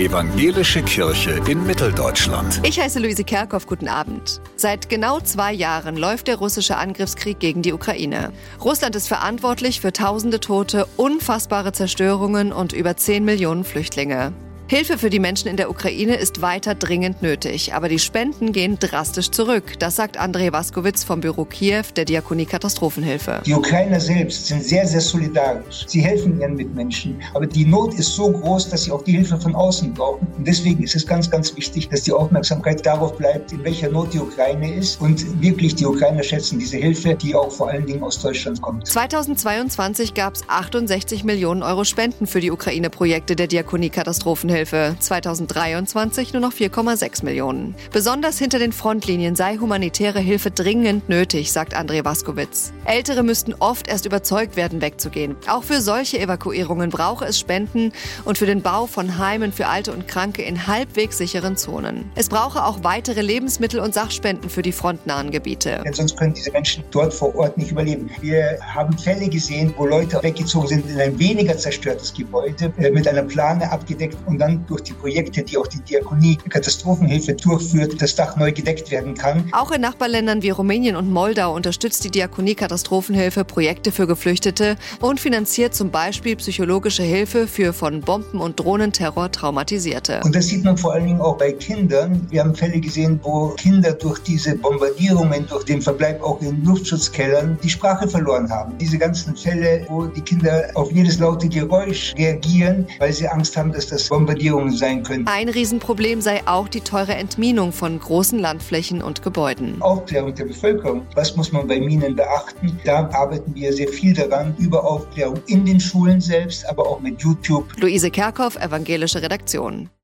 Evangelische Kirche in Mitteldeutschland. Ich heiße Luise Kerkhoff, guten Abend. Seit genau zwei Jahren läuft der russische Angriffskrieg gegen die Ukraine. Russland ist verantwortlich für tausende Tote, unfassbare Zerstörungen und über 10 Millionen Flüchtlinge. Hilfe für die Menschen in der Ukraine ist weiter dringend nötig, aber die Spenden gehen drastisch zurück. Das sagt Andrei Waskowitz vom Büro Kiew der Diakonie Katastrophenhilfe. Die Ukrainer selbst sind sehr, sehr solidarisch. Sie helfen ihren Mitmenschen, aber die Not ist so groß, dass sie auch die Hilfe von außen brauchen. Und deswegen ist es ganz, ganz wichtig, dass die Aufmerksamkeit darauf bleibt, in welcher Not die Ukraine ist und wirklich die Ukrainer schätzen diese Hilfe, die auch vor allen Dingen aus Deutschland kommt. 2022 gab es 68 Millionen Euro Spenden für die Ukraine-Projekte der Diakonie Katastrophenhilfe. Hilfe, 2023 nur noch 4,6 Millionen. Besonders hinter den Frontlinien sei humanitäre Hilfe dringend nötig, sagt André Waskowitz. Ältere müssten oft erst überzeugt werden, wegzugehen. Auch für solche Evakuierungen brauche es Spenden und für den Bau von Heimen für Alte und Kranke in halbwegs sicheren Zonen. Es brauche auch weitere Lebensmittel und Sachspenden für die frontnahen Gebiete. Denn sonst können diese Menschen dort vor Ort nicht überleben. Wir haben Fälle gesehen, wo Leute weggezogen sind in ein weniger zerstörtes Gebäude äh, mit einer Plane abgedeckt und dann durch die Projekte, die auch die Diakonie Katastrophenhilfe durchführt, das Dach neu gedeckt werden kann. Auch in Nachbarländern wie Rumänien und Moldau unterstützt die Diakonie Katastrophenhilfe Projekte für Geflüchtete und finanziert zum Beispiel psychologische Hilfe für von Bomben und Drohnenterror traumatisierte. Und das sieht man vor allen Dingen auch bei Kindern. Wir haben Fälle gesehen, wo Kinder durch diese Bombardierungen, durch den Verbleib auch in Luftschutzkellern die Sprache verloren haben. Diese ganzen Fälle, wo die Kinder auf jedes laute Geräusch reagieren, weil sie Angst haben, dass das Bombardierungen Bombardierungen sein können. Ein Riesenproblem sei auch die teure Entminung von großen Landflächen und Gebäuden. Aufklärung der Bevölkerung. Was muss man bei Minen beachten? Da arbeiten wir sehr viel daran, über Aufklärung in den Schulen selbst, aber auch mit YouTube. Luise Kerkhoff, Evangelische Redaktion.